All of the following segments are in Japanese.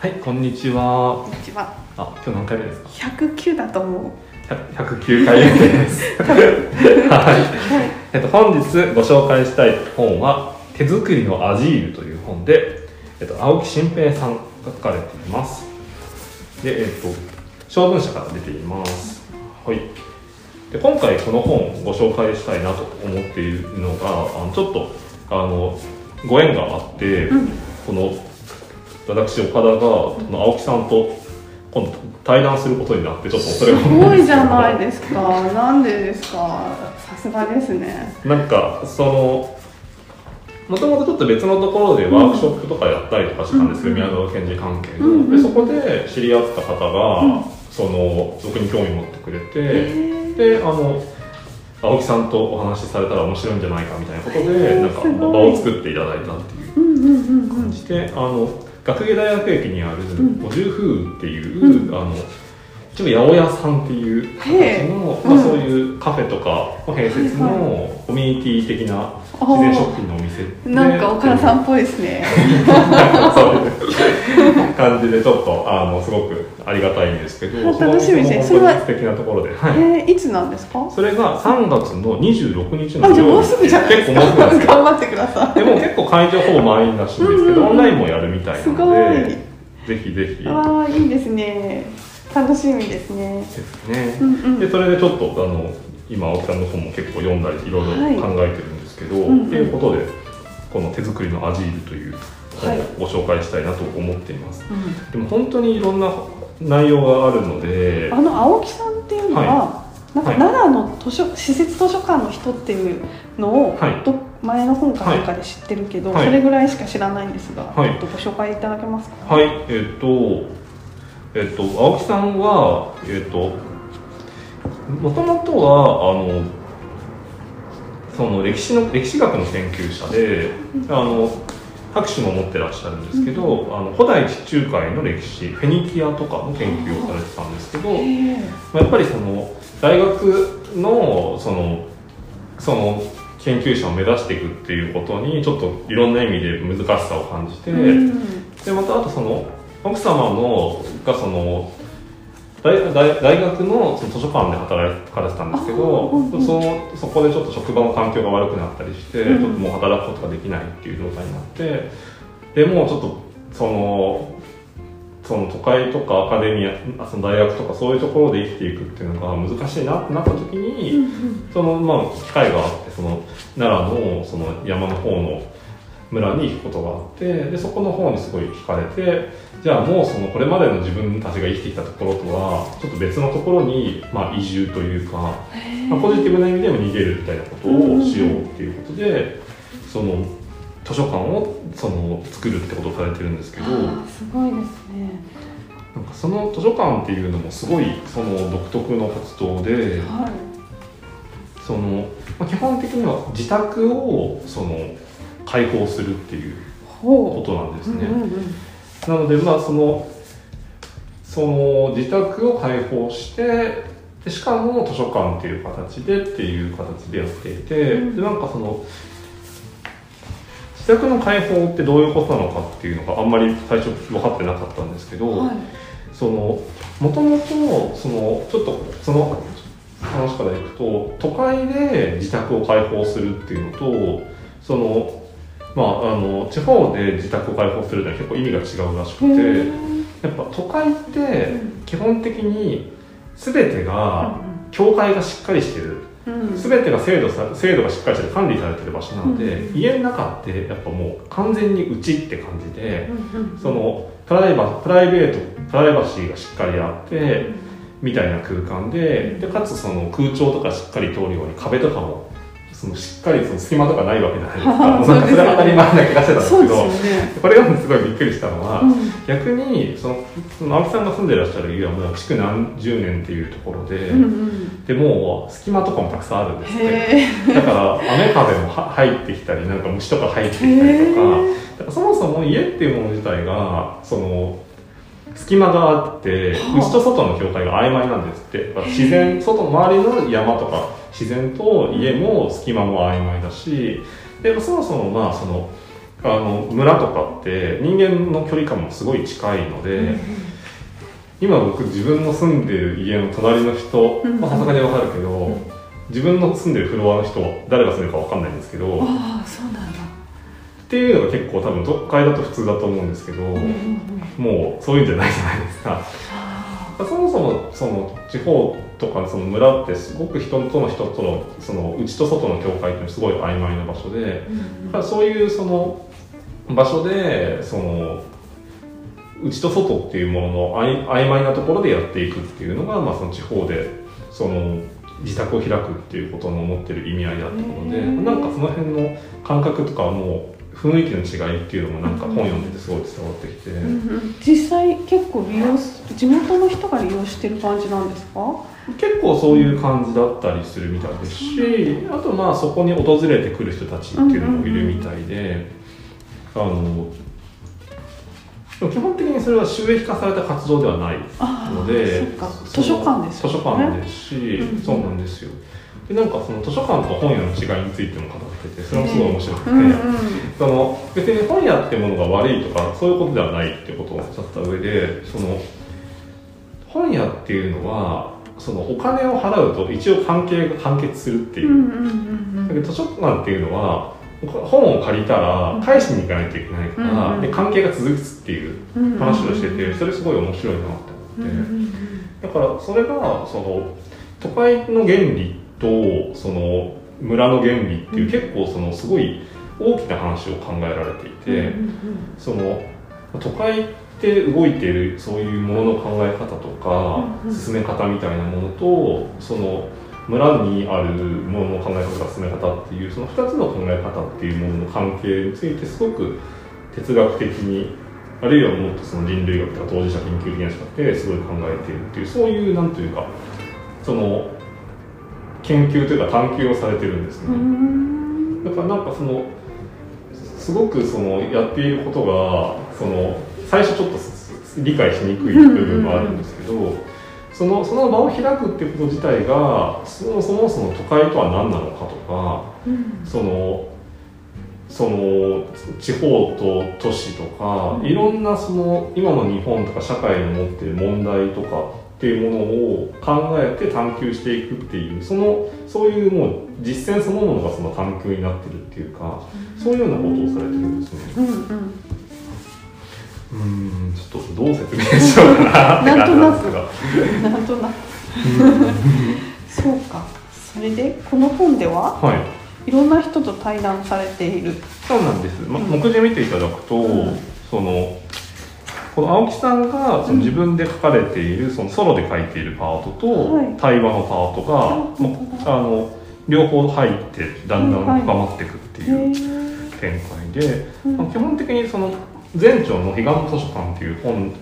はい、こんにちは。こんにちは。あ、今日何回目ですか？109だと思う。100 109回目です。はい。えっと本日ご紹介したい本は手作りのアジールという本で、えっと青木新平さんが書かれています。で、えっと小文社から出ています。はい。で今回この本をご紹介したいなと思っているのが、あのちょっとあのご縁があって、うんこの私岡田が青木さんと今度対談することになってちょっとそれがすごいじゃないですか。なんでですか。さすがですね。なんかそのもともとちょっと別のところでワークショップとかやったりとかしたんですけど、うん宮沢賢治関係の、うんうんでそこで知り合った方が、うんその僕に興味持ってくれへて、ーであの青木さんとお話しされたら面白いんじゃないかみたいなことへでーなんか場を作っていただいたっていううんうんうんうん。感じで、あの学芸大学駅にあるん。五十風っていう、うん。あの一応八百屋さんっていう形の、まあ、うんそういうカフェとかの併設はいのコミュニティ的なあ自然食品のお店でなんか岡田さんっぽいですね。そうです感じでちょっとあのすごくありがたいんですけどあ 楽しみですねそれは素敵なところで、はいえー、いつなんですか？それが3月の26日のあ、じゃあもうすぐじゃないですか。結構もうす頑張ってください。でも結構会場ほぼ満員らしいんですけど、うんうんうんオンラインもやるみたいなのいでぜひぜひああ、いいですね。楽しみですね。ですね、うんうん。でそれでちょっとあの今青木さんの本も結構読んだりいろいろはい考えてるんですけど、うんうん。っていうことでこの手作りのアジールという本をはい。ご紹介したいなと思っています、うん。でも本当にいろんな内容があるのであの青木さんっていうのは、はなんかはい。奈良の図書施設図書館の人っていうのを、前の本かなんかで知ってるけど、はい。それぐらいしか知らないんですが、はい。ちょっとご紹介いただけますか？はい。えっ、とえっ、と青木さんはえっ、ともともとはあのその歴史の歴史学の研究者で、あの博士も持ってらっしゃるんですけど、あの古代地中海の歴史フェニキアとかの研究をされてたんですけど、まあやっぱりその大学のそのその研究者を目指していくっていうことにちょっといろんな意味で難しさを感じて、うん。でまたあとその奥様のがその大大大学のその図書館で働かれてたんですけど、そのそこでちょっと職場の環境が悪くなったりして、うん。ちょっともう働くことができないっていう状態になってでもうちょっとそのその都会とかアカデミアあその大学とかそういうところで生きていくっていうのが難しいなってなった時に、そのまあ機会があってその奈良のその山の方の村に行くことがあってでそこの方にすごい惹かれてじゃあもうそのこれまでの自分たちが生きてきたところとはちょっと別のところにまあ移住というか、まあ、ポジティブな意味でも逃げるみたいなことをしようっていうことでその図書館をその作るってことをされてるんですけど。すごいですね。なんかその図書館っていうのもすごいその独特の活動ではい。その、まあ、基本的には自宅をその開放するっていうこほとなんですう。ね、うんうんうんなのでまあそのその自宅を開放してでしかも図書館っていう形でっていう形でやっていて、うんでなんかその自宅の開放ってどういうことなのかっていうのがあんまり最初分かってなかったんですけど、はい。そのもともとそのちょっとその話からいくと都会で自宅を開放するっていうのとそのまああの地方で自宅を開放するのは結構意味が違うらしくへてえやっぱ都会って基本的に全てが境界がしっかりしてる。うん。うん全てが制度さ制度がしっかりして管理されてる場所なので、うん。家の中ってやっぱもう完全にうちって感じで。そのプライバプライベートプライバシーがしっかりあってみたいな空間ででかつその空調とかしっかり通るように壁とかもそのしっかりその隙間とかないわけじゃないですか。なんかそれは当たり前な気がしてたんですけど。よね。これがすごいびっくりしたのは、うん。逆にそのその青木さんが住んでらっしゃる家はもう築何十年っていうところで、うんうん。でもう隙間とかもたくさんあるんですって。へえ。だから雨風もは入ってきたりなんか虫とか入ってきたりとか。へだからそもそも家っていうもの自体がその隙間があってはあ。内と外の境界が曖昧なんですって。自然外の周りの山とか自然と家も隙間も曖昧だしでそもそもまあそのあの村とかって人間の距離感もすごい近いので、今僕自分の住んでる家の隣の人うんまあさすがにわかるけど、ん。自分の住んでるフロアの人誰が住んでるかわかんないんですけどっああそうなんだ。ていうのが結構多分都会だと普通だと思うんですけど、うんうんうん。もうそういうんじゃないじゃないですか。あそもそもその地方とかその村ってすごく人との人とのその内と外の境界っていうのはすごい曖昧な場所でだからそういうその場所でその内と外っていうものの曖曖昧なところでやっていくっていうのが、まあ、その地方でその自宅を開くっていうことの持ってる意味合いだったのでなんかその辺の感覚とかはもう雰囲気の違いっていうのもなんか本読んでてすごい伝わってきて。うんうん。実際結構利用す地元の人が利用してる感じなんですか？結構そういう感じだったりするみたいですしあとまあそこに訪れてくる人たちっていうのもいるみたいで、あの基本的にそれは収益化された活動ではないあので図書館ですよね。図書館ですし、うんそうなんですよ。でなんかその図書館と本屋の違いについても語っててそれもすごい面白くて、うんうん。その別に本屋ってものが悪いとかそういうことではないってことをおっしゃった上でその本屋っていうのはそのお金を払うと一応関係が完結するっていう。だけど図書館っていうのは本を借りたら返しに行かないといけないから、うんうんで関係が続くっていううん話をしててそれすごい面白いなとうんう思って、ん。だからそれがその都会の原理とその村の原理っていう結構そのすごい大きな話を考えられていて、うんその都会って動いているそういうものの考え方とか、進め方みたいなものとその村にあるものの考え方とか進め方っていうその2つの考え方っていうものの関係についてすごく哲学的にあるいはもっとその人類学とか当事者研究的な視覚ですごい考えているっていうそういうなんというかその研究というか探求をされてるんですね。うん。だからなんかそのすごくそのやっていることがその最初ちょっと理解しにくい部分もあるんですけど、そのその場を開くってこと自体がそもそもその都会とは何なのかとかうん。そのその地方と都市とかいろんなその今の日本とか社会の持っている問題とかっていうものを考えて探求していくっていうそのそういうもう実践そのものがその探求になってるっていうかそういうようなことをされてるんですね。うんうん。うん。ちょっとどう説明しようかななん。ですが。なん。となくそうかそれでこの本でははいいろん。な人と対談されているそうなん。です、ま、うん。目次見ていただくと、うん。そのこの青木さんがその自分で書かれている、そのソロで書いているパートと、はい。対話のパートが、うんもうあの両方入ってだんだん深まっていくってへいうー。展開で、うん。まあ基本的にその前長の「彼岸図書館」っていう本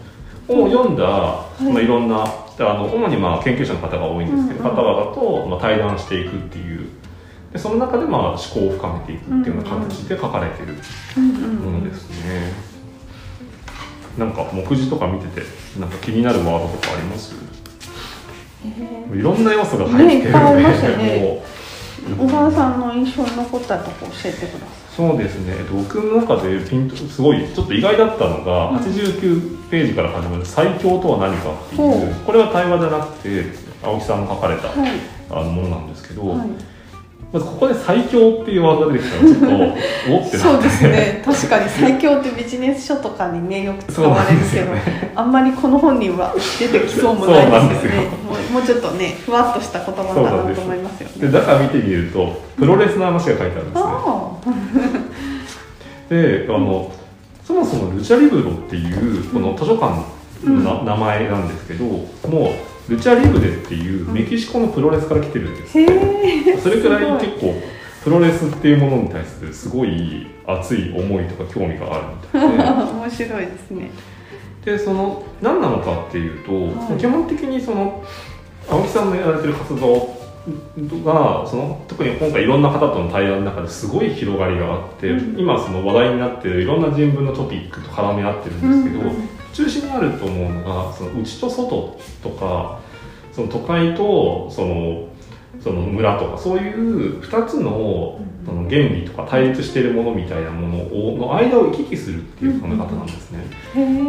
を読んだ、い。まあ、いろんなあの主にまあ研究者の方が多いんですけど、方々とまあ対談していくっていう。でその中でまあ思考を深めていくっていうような形で書かれているものですね。なんか目次とか見ててなんか気になるワードとかあります？へいろんな要素が入ってる。ので、ね。小川さんの印象に残ったとこ教えてくださそうですね、えっと僕の中でピンとすごいちょっと意外だったのが、うん。89ページから始まる「最強とは何か」っていう、これは対話じゃなくて青木さんの書かれた、いはい。あのものなんですけど、はいまずここで「最強」っていうワードが出てきたらちょっとおってそうですね。確かに最強ってビジネス書とかにねよく使われるけど、そうなんですよ。あんまりこの本には出てきそうもないですすよ。ねもうちょっとねふわっとした言葉だなと思いますよね。でだから見てみるとプロレスの話が書いてあるんですね。あであのそもそもルチャリブロっていうこの図書館のな名前なんですけど、もうルチャリブレっていうメキシコのプロレスから来てるんですそれくらいす結構プロレスっていうものに対するすごい熱い思いとか興味があるみたいで。面白いですね。でその何なのかっていうと、はい。基本的にその青木さんのやられてる活動がその特に今回いろんな方との対談の中ですごい広がりがあって、うん。今その話題になってるいろんな人文のトピックと絡み合ってるんですけど、うんうん中心にあると思うのがその内と外とかその都会とそのその村とかそういう2つのその原理とか対立しているものみたいなものをの間を行き来するっていう考え方なんですね。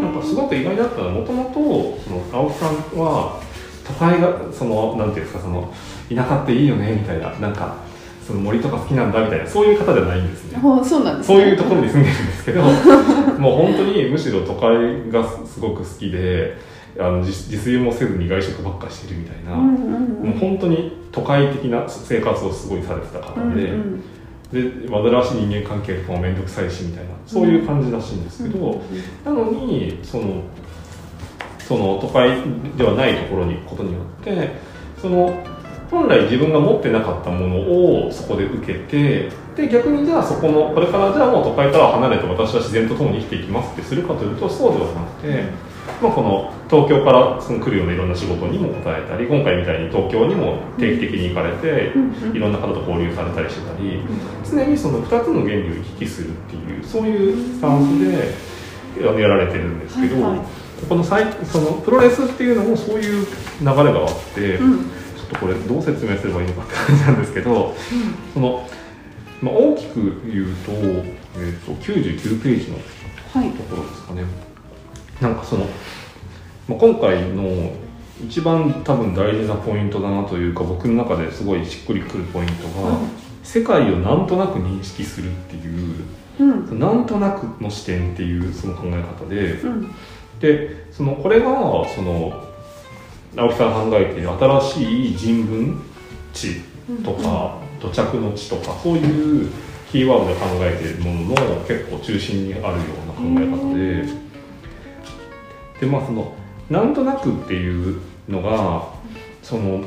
なんかすごく意外だったのはもともとその青木さんは都会がそのなんていうんですかその田舎っていいよねみたいななんかその森とか好きなんだみたいなそういう方じゃないんですね。あそうなんですね。そういうところに住んでるんですけど もう本当にむしろ都会がすごく好きであの自自炊もせずに外食ばっかしてるみたいな、うんうんもう本当に都会的な生活をすごいされてた方うんで、うん。で煩わしい人間関係とかも面倒くさいしみたいなそういう感じらしいんですけど、なのにそのその都会ではないところに行くことによってその本来自分が持ってなかったものをそこで受けてで逆にじゃあそこのこれからじゃあもう都会から離れて私は自然と共に生きていきますってするかというとそうではなくて、まあ、この東京からその来るようないろんな仕事にも応えたり今回みたいに東京にも定期的に行かれていろんな方と交流されたりしてたり常にその2つの原理を行き来するっていうそういうスタンスでやられてるんですけど、はいはい。この最そのプロレスっていうのもそういう流れがあって、うんとこれどう説明すればいいのかって感じなんですけどその、まあ、大きく言うと,、えー、と99ページのはいところですかね。なんかその、まあ、今回の一番多分大事なポイントだなというか僕の中ですごいしっくりくるポイントが、うん。世界をなんとなく認識するっていううん。なんとなくの視点っていうその考え方で。うん。でそのこれがその青木さんが考えている新しい人文地とか土着の地とかそういうキーワードで考えているものの結構中心にあるような考え方で。でまあそのなんとなくっていうのがその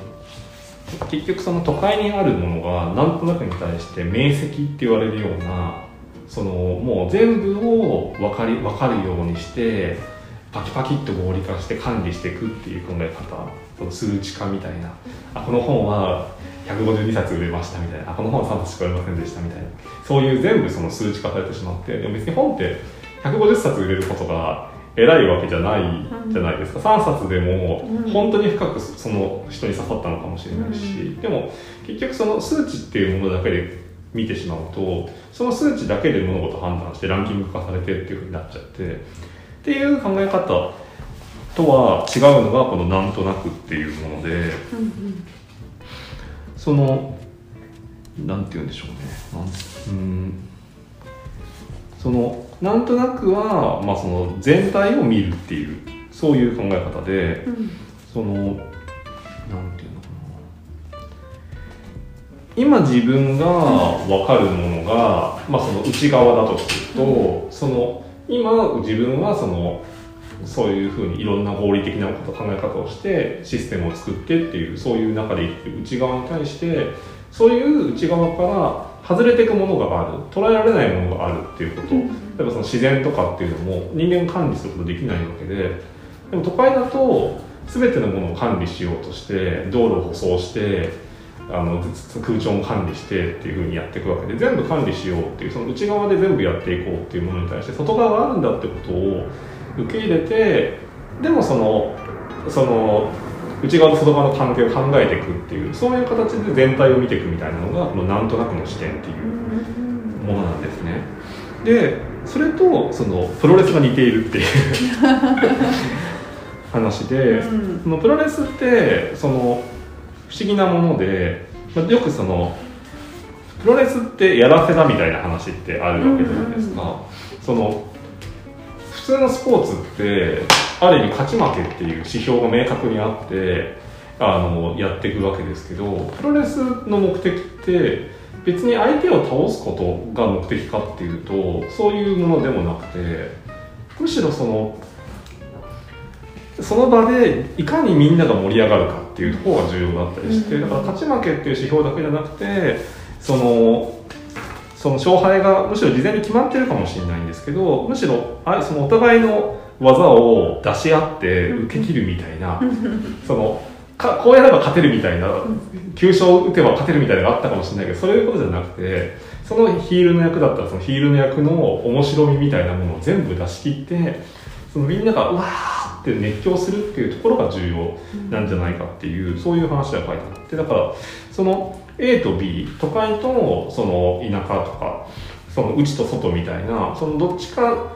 結局その都会にあるものがなんとなくに対して明晰って言われるようなそのもう全部を分かり分かるようにしてパキパキっと合理化して管理していくっていう考え方その数値化みたいな。あこの本は152冊売れましたみたいな。あこの本は3冊しか売れませんでしたみたいな。そういう全部その数値化されてしまって。でも別に本って150冊売れることが偉いわけじゃないじゃないですか、3冊でもうん。本当に深くその人に刺さったのかもしれないし、でも結局その数値っていうものだけで見てしまうとその数値だけで物事判断してランキング化されてっていうふうになっちゃってっていう考え方とは違うのがこの「なんとなく」っていうものでうんそのなんて言うんでしょうね。うん。そのなんとなくは、まあ、その全体を見るっていうそういう考え方でうん。そのなんていうのかな。今自分が分かるものが、まあ、その内側だとすると、その今自分はそのそういうふうにいろんな合理的なこと考え方をしてシステムを作ってっていうそういう中で生きてる内側に対してそういう内側から外れていくものがある捉えられないものがあるっていうこと、例えばその自然とかっていうのも人間が管理することできないわけででも都会だと全てのものを管理しようとして道路を舗装してあの空調も管理してっていうふうにやっていくわけで全部管理しようっていうその内側で全部やっていこうっていうものに対して外側があるんだってことを受け入れてでもそのその内側と外側の関係を考えていくっていうそういう形で全体を見ていくみたいなのがこのなんとなくの視点っていうものなんですね。でそれとそのプロレスが似ているっていう 話で、うんそのプロレスってその不思議なもので、まあ、よくそのプロレスってやらせだみたいな話ってあるわけじゃないですか。その普通のスポーツってある意味勝ち負けっていう指標が明確にあってあのやっていくわけですけどプロレスの目的って別に相手を倒すことが目的かっていうとそういうものでもなくてむしろそのその場でいかにみんなが盛り上がるかっていう方が重要だったりしてだから勝ち負けっていう指標だけじゃなくてそのその勝敗がむしろ事前に決まってるかもしれないんですけどむしろあそのお互いの技を出し合って受け切るみたいなそのかこうやれば勝てるみたいな急所を打てば勝てるみたいなのがあったかもしれないけどそういうことじゃなくてそのヒールの役だったらそのヒールの役の面白みみたいなものを全部出し切ってそのみんながうわーって熱狂するっていうところが重要なんじゃないかっていう、そういう話が書いてあってだからその A と B 都会とその田舎とかその内と外みたいなそのどっちか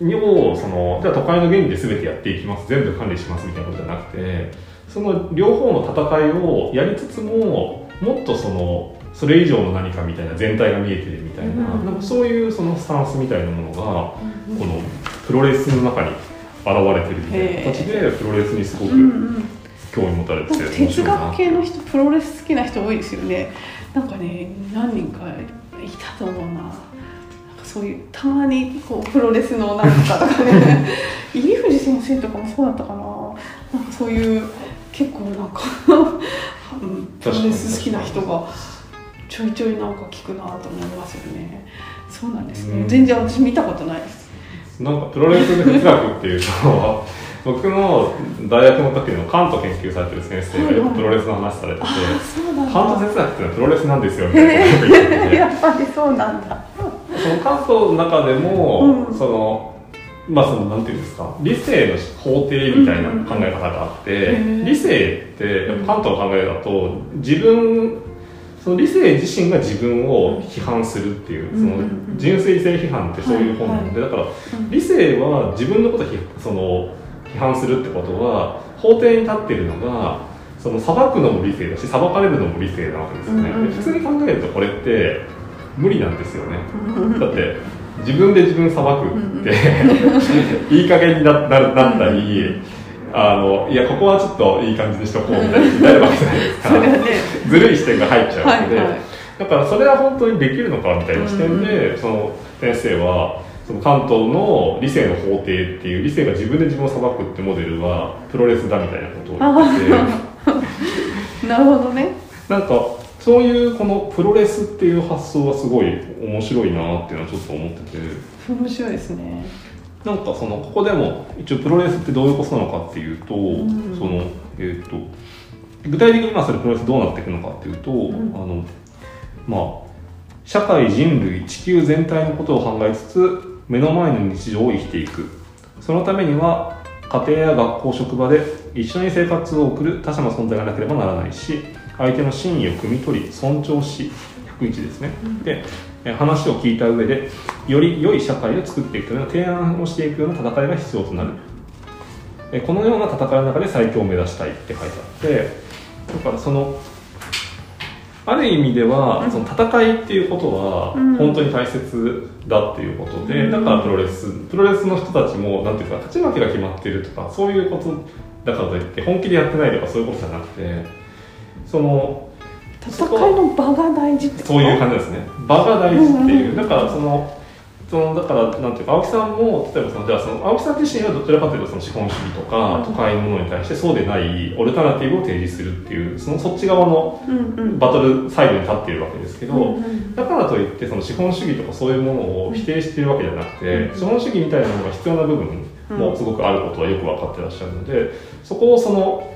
にをそのじゃあ都会の原理で全てやっていきます全部管理しますみたいなことじゃなくてその両方の戦いをやりつつももっとそのそれ以上の何かみたいな全体が見えてるみたいな,、うん。なんかそういうそのスタンスみたいなものが、このプロレスの中に現れてるみたいな形でプロレスにすごくうんうん。興味持たれてて面哲白いな学系の人プロレス好きな人多いですよね。なんかね何人かいたと思うな。なんかそういうたまにこうプロレスのなんとかとかね。入藤先生とかもそうだったかな。なんかそういう結構なんか、うん、プロレス好きな人がちょいちょいなんか聞くなと思いますよね。そうなんですね、うん。全然私見たことないですなんかプロレスで哲学っていうと僕の大学の時のカント研究されてる先生がよくプロレスの話されてて、ああそうなんだ。カント哲学っていうのはプロレスなんですよみたいなことを言ってて。やっぱりそうなんだ。そのカントの中でも、うん。そのまあそのなんていうんですか？理性の法廷みたいな考え方があって、うんうん理性ってやっぱカントの考えだと自分その理性自身が自分を批判するっていう、うん。その純粋性批判ってそういう本なんで、だから理性は自分のことを批その批判するってことは法廷に立っているのがその裁くのも理性だし裁かれるのも理性なわけですよね、普通に考えるとこれって無理なんですよね。だって自分で自分裁くって、いい加減になななったり、あのいやここはちょっといい感じにしとこうみたいになるわけじゃないですか ずるい視点が入っちゃうので、はいはい。だからそれは本当にできるのかみたいな視点で、その先生はその関東の理性の法廷っていう理性が自分で自分を裁くってモデルはプロレスだみたいなことを言ってて なるほどね。なんかそういうこのプロレスっていう発想はすごい面白いなっていうのはちょっと思ってて。面白いですねなんかそのここでも一応プロレスってどういうことなのかっていうと、ん。そのえっ、と具体的に今それプロレスどうなっていくのかっていうと、ん。あのまあ社会人類地球全体のことを考えつつ目の前の日常を生きていく。そのためには家庭や学校職場で一緒に生活を送る他者の存在がなければならないし相手の真意を汲み取り尊重し101ですね、でえ話を聞いた上でより良い社会を作っていくための提案をしていくような戦いが必要となる。えこのような戦いの中で最強を目指したいって書いてあってだからそのある意味では、その戦いっていうことはうん。本当に大切だっていうことで、うん。だからプロレスプロレスの人たちもなんていうか勝ち負けが決まってるとかそういうことだからといって本気でやってないとかそういうことじゃなくてその戦いの場が大事ってそういう感じですね。場が大事っていう、うん。だからそのそのだからなんていうか青木さんも例えばそのじゃあその青木さん自身はどちらかというとその資本主義とか、うん。都会のものに対してそうでないオルタナティブを提示するっていうそのそっち側のバトルサイドに立っているわけですけど、だからといってその資本主義とかそういうものを否定しているわけじゃなくて、うん。資本主義みたいなものが必要な部分もすごくあることはよく分かってらっしゃるのでそこをその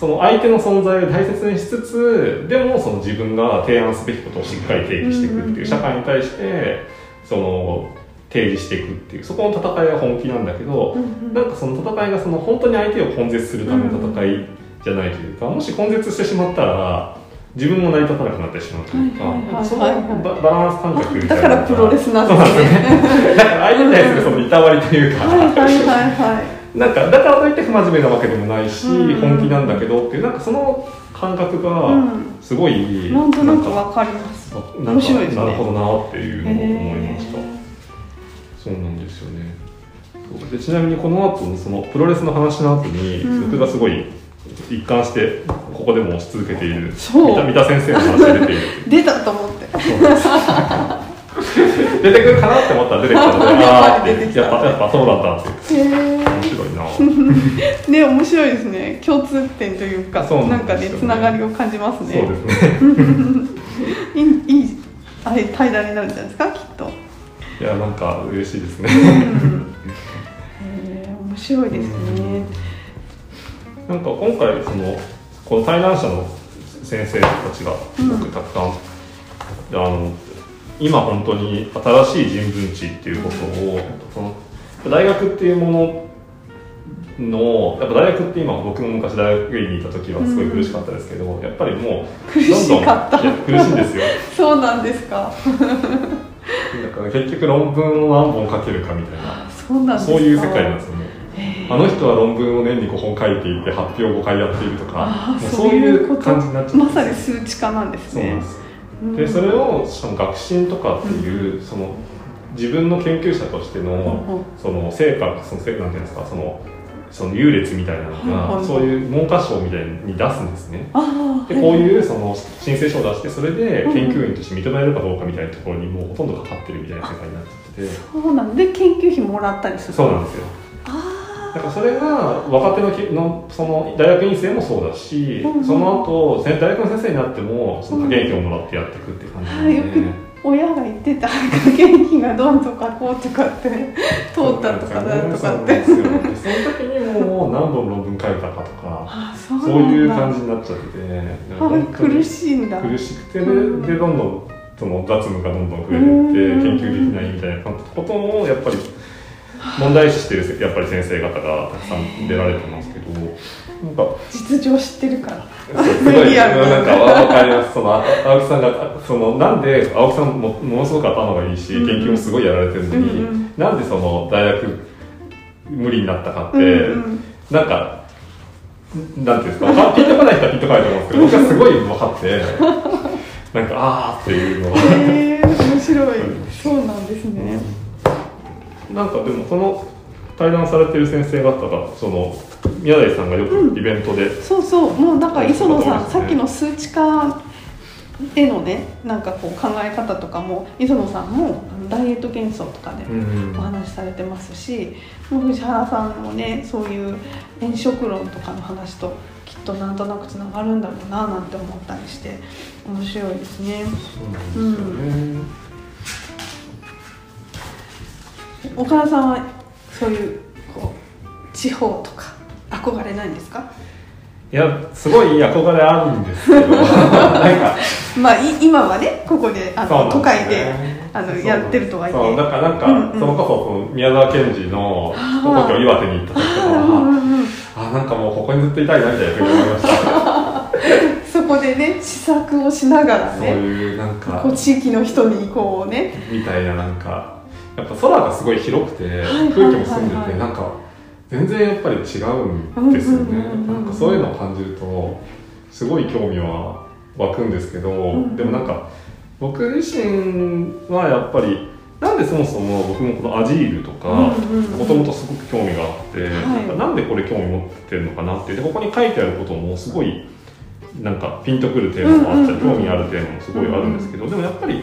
その相手の存在を大切にしつつでもその自分が提案すべきことをしっかり定義していくっていう社会に対してその提示していくっていうそこの戦いが本気なんだけど、なんかその戦いがその本当に相手を根絶するための戦いじゃないというか、もし根絶してしまったら自分も成り立たなくなってしまうというか、そのババランス感覚みたいなだからプロレスなんですね。ねだから相手に対するそのいたわりというか、はいはいはいはいなんかだからといって不真面目なわけでもないし、うん。本気なんだけどっていうなんかその感覚がうん。すごい、なんとなくかわかります。面白いですね。なるほどなっていうのを思いました、へそうなんですよね。でちなみにこの後のそのプロレスの話の後に、うん。僕がすごい一貫してここでも押し続けている三田先生の話が出ている。出たと思って出てくるかなって思ったら出てきたので ああやっぱやっぱそうだったってへ面白いな。ね面白いですね。共通点というかそうななんんかねつながりを感じますね。そうですね。いいいいあれ対談になるんじゃないですかきっと。いやなんか嬉しいですね。へー面白いですね。なんか今回そのこの対談者の先生たちがすごくたくさん、あの今本当に新しい人文知っていうことをその大学っていうもののやっぱ大学って今僕も昔大学院にいた時はすごい苦しかったですけど、やっぱりもう苦しかった。どんどんいや苦しいんですよ。そうなんですか。だから結局論文を何本書けるかみたいな。そうなんそういう世界なんですよね。あの人は論文を年に5本書いていて発表5回やっているとかそういう感じになっちゃってまさに数値化なんですね。そうなんです。うんでそれをしかも学信とかっていう、その自分の研究者としての、その成果その成果なんていうんですかそのその優劣みたいなのが、はいはいそういう文科省みたいに出すんですね。でこういうその申請書を出してそれで研究員として認められるかどうかみたいなところにもうほとんどかかってるみたいな世界になってて。そうなんで研究費もらったりするそうなんですよ。あだからそれが若手のきのその大学院生もそうだし、うんうん。その後せ大学の先生になってもその派遣費をもらってやっていくっていう感じなあ、ので、よく親が言ってた学研費がどんとかこうとかって通ったとかなんとかって。その時にもう何本論文書いたかとかあそうそういう感じになっちゃって苦しいんだ苦しくてでうんでどんどんその雑務がどんどん増えてうん。いって研究できないみたいなことをやっぱり問題視してるやっぱり先生方がたくさん出られてますけどなんか実情知ってるから。すごいな。なんかわかりますそのあ青木さんがそのなんで青木さんもものすごく頭がいいし、うん。研究もすごいやられてるのに、うんうん。なんでその大学無理になったかって、うんうん。なんかなんていうんですかわピンとこない人はピンとこないと思うんですけど 僕はすごい分かってなんかあーっていうのをへえ面白い。そうなんですねなんかでもその対談されてる先生方がその宮台さんがよくイベントで、そうそう。もうなんか磯野さん、ねさっきの数値化へのねなんかこう考え方とかも磯野さんもダイエット幻想とかでうん。お話しされてますし、もう藤原さんもねそういう炎色論とかの話ときっとなんとなくつながるんだろうななんて思ったりして面白いですね。そうなんですよね、岡田さんはそういうこう地方とか憧れないんですか？いやすごい憧れあるんですけど。なんかまあい今はねここであのそうなんですよ都会でねあのやってるとはいえ。そうだからなんか、うんうん。それこそ宮沢賢治の故郷岩手に行った時とかうんうはんうん。あなんかもうここにずっといたいなみたいなふうに思いました、そこでね試作をしながらそうねいうなんか地域の人にこうねみたいななんかやっぱ空がすごい広くてはい空気も澄んではいはいてなんか全然やっぱり違うんですよね。なんかそういうのを感じるとすごい興味は湧くんですけど、んでもなんか僕自身はやっぱりなんでそもそも僕もこのアジールとかもともとすごく興味があって、はい。なんでこれ興味持ってるのかなってでここに書いてあることもすごいなんかピンとくるテーマもあったり、興味あるテーマもすごいあるんですけど、でもやっぱり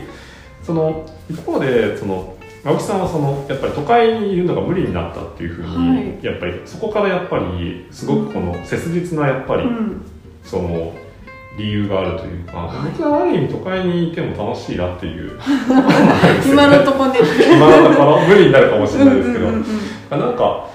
その一方でその青木さんはそのやっぱり都会にいるのが無理になったっていうふうに、はい。やっぱりそこからやっぱりすごくこの切実なやっぱり、うん。その理由があるというか、はい。僕はある意味都会にいても楽しいなっていう。今のとこね。今のところ無理になるかもしれないですけど、うんうんうんうん。なんか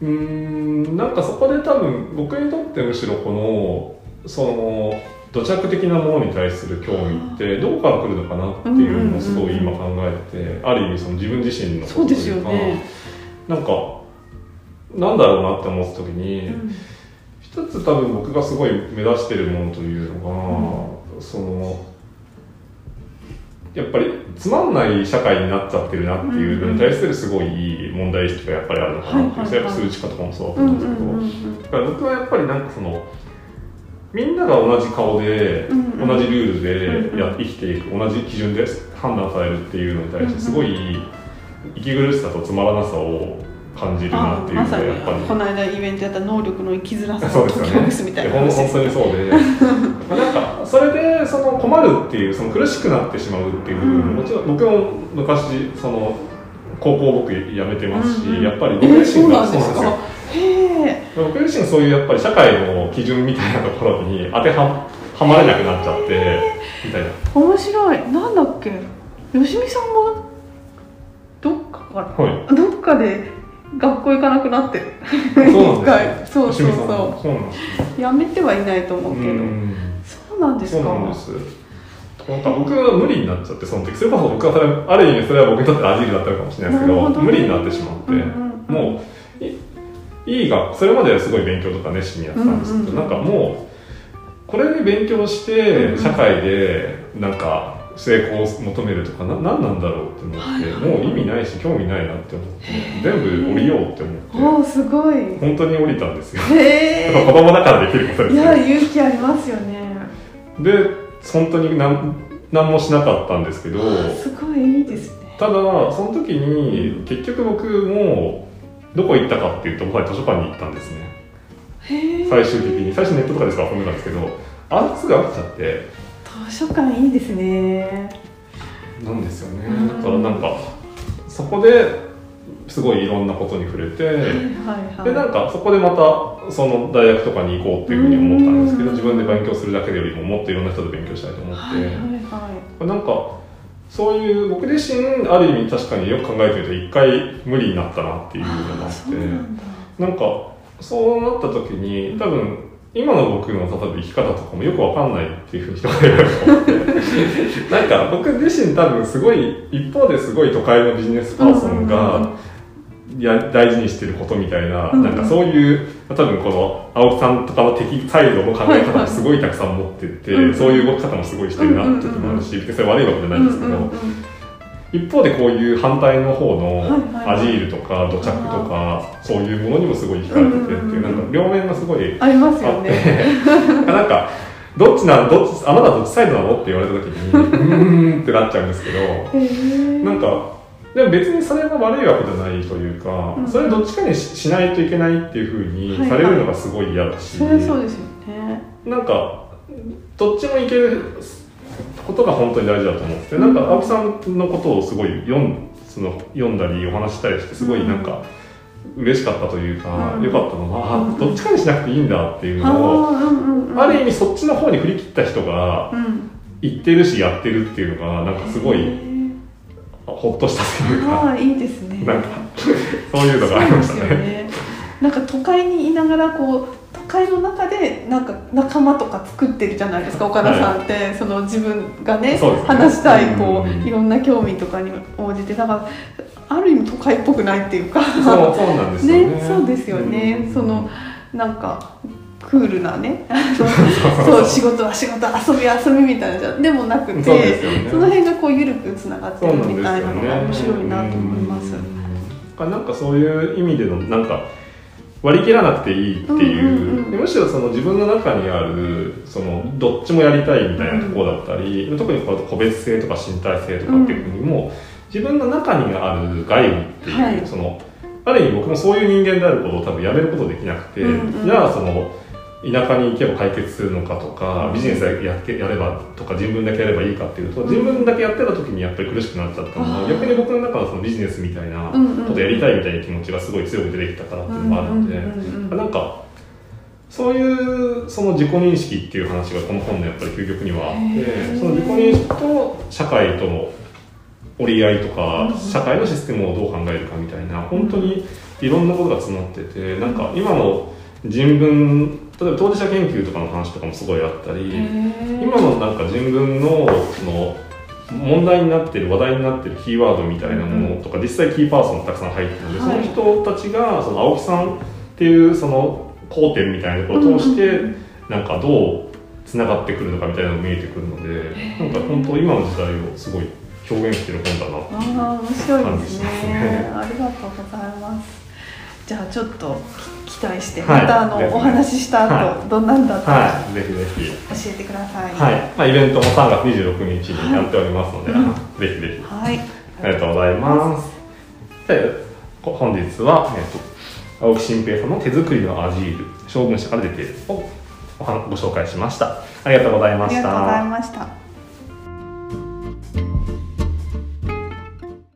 うーんなんかそこで多分僕にとってむしろこのその土着的なものに対する興味ってどこから来るのかなっていうのをすごい今考えててある意味その自分自身のことそうですよというかね、なんかなんだろうなって思った時に、うん。一つ多分僕がすごい目指してるものというのが、そのやっぱりつまんない社会になっちゃってるなっていうのに対するすごい問題意識がやっぱりあるのかなっていう、はいはいはい。やっぱ数値化とかもそうだとうんう思うんですけど、僕はやっぱりなんかそのみんなが同じ顔で、うんうん。同じルールうんでや、生きていく同じ基準で判断されるっていうのに対してすごい息苦しさとつまらなさを感じるなっていうのあまさにがやっぱり。この間イベントやった能力の生きづらさそうですよを解きほぐすね。みたいなほん話です本当にそうで、まあなんかそれでその困るっていうその苦しくなってしまうっていう部分うんもちろん僕も昔その高校僕辞めてますし、うんうんやっぱりえ僕自身がーそうなんですか？へえ僕自身そういうやっぱり社会の基準みたいなところに当てははまれなくなっちゃってみたいな。面白い。なんだっけ？吉見さんもどっかからはい。どっかで学校行かなくなってる。そうなんです よ。そうそうそそうやめてはいないと思うけど。うん。そうなんですそうかなんです。なんか僕は無理になっちゃってその時それこそ僕はそれある意味それは僕にとってアジールだったのかもしれないですけどね。無理になってしまって、うんうんうん。もういいい学それまではすごい勉強とか熱心にやってたんですけど、うんうんうん。なんかもうこれで勉強して社会でなんか成功を求めるとかな何なんだろうって思って、はいはい。もう意味ないし興味ないなって思って全部降りようって思っておおすごい。本当に降りたんですよ。へやっぱ子供だからできることえいですよ。や勇気ありますよね。で本当に何何もしなかったんですけどすごいいいですね。ただその時に結局僕もどこ行ったかっていうと僕は図書館に行ったんですね。最終的に。最初ネットとかでしか遊んでたんですけどあすぐ飽きちゃって。図書館いいですね。なんですよね。うん。だからなんかそこですごいいろんなことに触れて、はいはいでなんはかそこでまたその大学とかに行こうっていうふうに思ったんですけどうん。自分で勉強するだけよりももっといろんな人と勉強したいと思って、いはいはい。はなんかそういう僕自身ある意味確かによく考えてみると一回無理になったなっていうのがあってなんかそうなった時に多分今の僕の例えば生き方とかもよくわかんないっていうふうに人がいると思ってなんか僕自身多分すごい一方ですごい都会のビジネスパーソンがや大事にしてることみたいな、なんかそういう多分この青木さんとかの敵サイドの考え方もすごいたくさん持ってて、うんうんそういう動き方もすごいしてるなって時もあるし、別にそれ悪いわけじゃないんですけど、うんうんうん一方でこういう反対の方のはいはいアジールとか土着とかそういうものにもすごい惹かれててっていうなんか両面がすごいありますあってよね。なんかどっちなどっちあなたどっちサイドなのって言われた時に うーんってなっちゃうんですけどへえなんかでも別にそれが悪いわけじゃないというか、うん。それどっちかにししないといけないっていうふうにはい。はいされるのがすごい嫌だし、それはそうですよね。なんかどっちもいけることが本当に大事だと思って、なんか青木さんのことをすごい読んその読んだりお話ししたりしてすごいなんか嬉しかったというか、うん。良かったのは、うん。あどっちかにしなくていいんだっていうあのを、あうんうんうん。ある意味そっちの方に振り切った人がうん。言ってるしやってるっていうのがなんかすごいほっとしたというか、ああいいですね。なんかそういうのがありましたね。ね。なんか都会にいながらこう都会の中でなんか仲間とか作ってるじゃないですか岡田さんって、その自分がねね。話したいこう、うんいろんな興味とかに応じて。だからある意味都会っぽくないっていうか。そうそうなんですよね。ねそうですよね、うん。そのなんかクールなね。あのそう仕事は仕事遊びは遊びみたいなじゃでもなくてそね。その辺がこう緩くつながってるみたいなのがね。面白いなと思います。うん。なんかそういう意味でのなんか割り切らなくていいっていう,、うんうんうん。むしろその自分の中にあるそのどっちもやりたいみたいなところだったり、特にこう個別性とか身体性とかっていうふうにも、自分の中にある外部っていう、はい。そのある意味僕もそういう人間であることを多分やめることできなくて、うんうん。じゃあその田舎に行けば解決するのかとかビジネスやってやればとか自分だけやればいいかっていうと自分だけやってた時にやっぱり苦しくなっちゃったのあー。が逆に僕の中のそのビジネスみたいなことやりたいみたいな気持ちがすごい強く出てきたからっていうのもあるので、なんかそういうその自己認識っていう話がこの本のやっぱり究極にはあっへてー。その自己認識と社会との折り合いとかうん社会のシステムをどう考えるかみたいな本当にいろんなことが詰まっててなんか今の人文例えば当事者研究とかの話とかもすごいあったり今のなんか人文のその問題になってる話題になってるキーワードみたいなものとか実際キーパーソンもたくさん入ってるので、はい。その人たちがその青木さんっていうその交点みたいなところを通して、うんうんなんかどうつながってくるのかみたいなのが見えてくるのでなんか本当今の時代をすごい表現してる本だなああ面白いですね。感じしますね。ありがとうございます。じゃあちょっとき期待して、はい。またあのぜひ。お話しした後、はどんなんだったかはい。ぜひぜひ。教えてください。はい、まあ、イベントも3月26日にやっておりますので、はいぜひぜひ。はい。ありがとうございます。でこ本日は、えっと青木新平さんの手作りのアジール将軍社から出ているをおはご紹介しました。ありがとうございましありがとうございた。ました